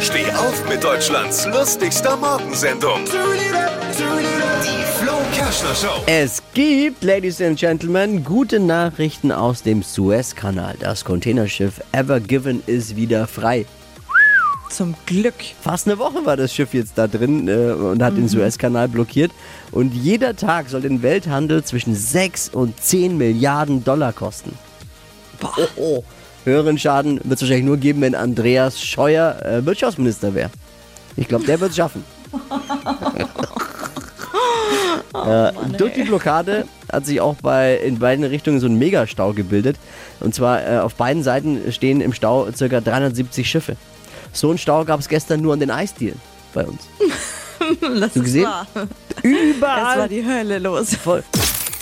Steh auf mit Deutschlands lustigster Morgensendung. Die Flo Kerschner Show. Es gibt, Ladies and Gentlemen, gute Nachrichten aus dem Suezkanal. Das Containerschiff Ever Given ist wieder frei. Zum Glück. Fast eine Woche war das Schiff jetzt da drin äh, und hat den Suezkanal blockiert. Und jeder Tag soll den Welthandel zwischen 6 und 10 Milliarden Dollar kosten. Boah. Oh, oh. Höheren Schaden wird es wahrscheinlich nur geben, wenn Andreas Scheuer äh, Wirtschaftsminister wäre. Ich glaube, der wird es schaffen. äh, durch die Blockade hat sich auch bei, in beiden Richtungen so ein Megastau gebildet. Und zwar äh, auf beiden Seiten stehen im Stau ca. 370 Schiffe. So einen Stau gab es gestern nur an den Eisdielen bei uns. Das du gesehen? wahr. Es war Überall. die Hölle los. Voll.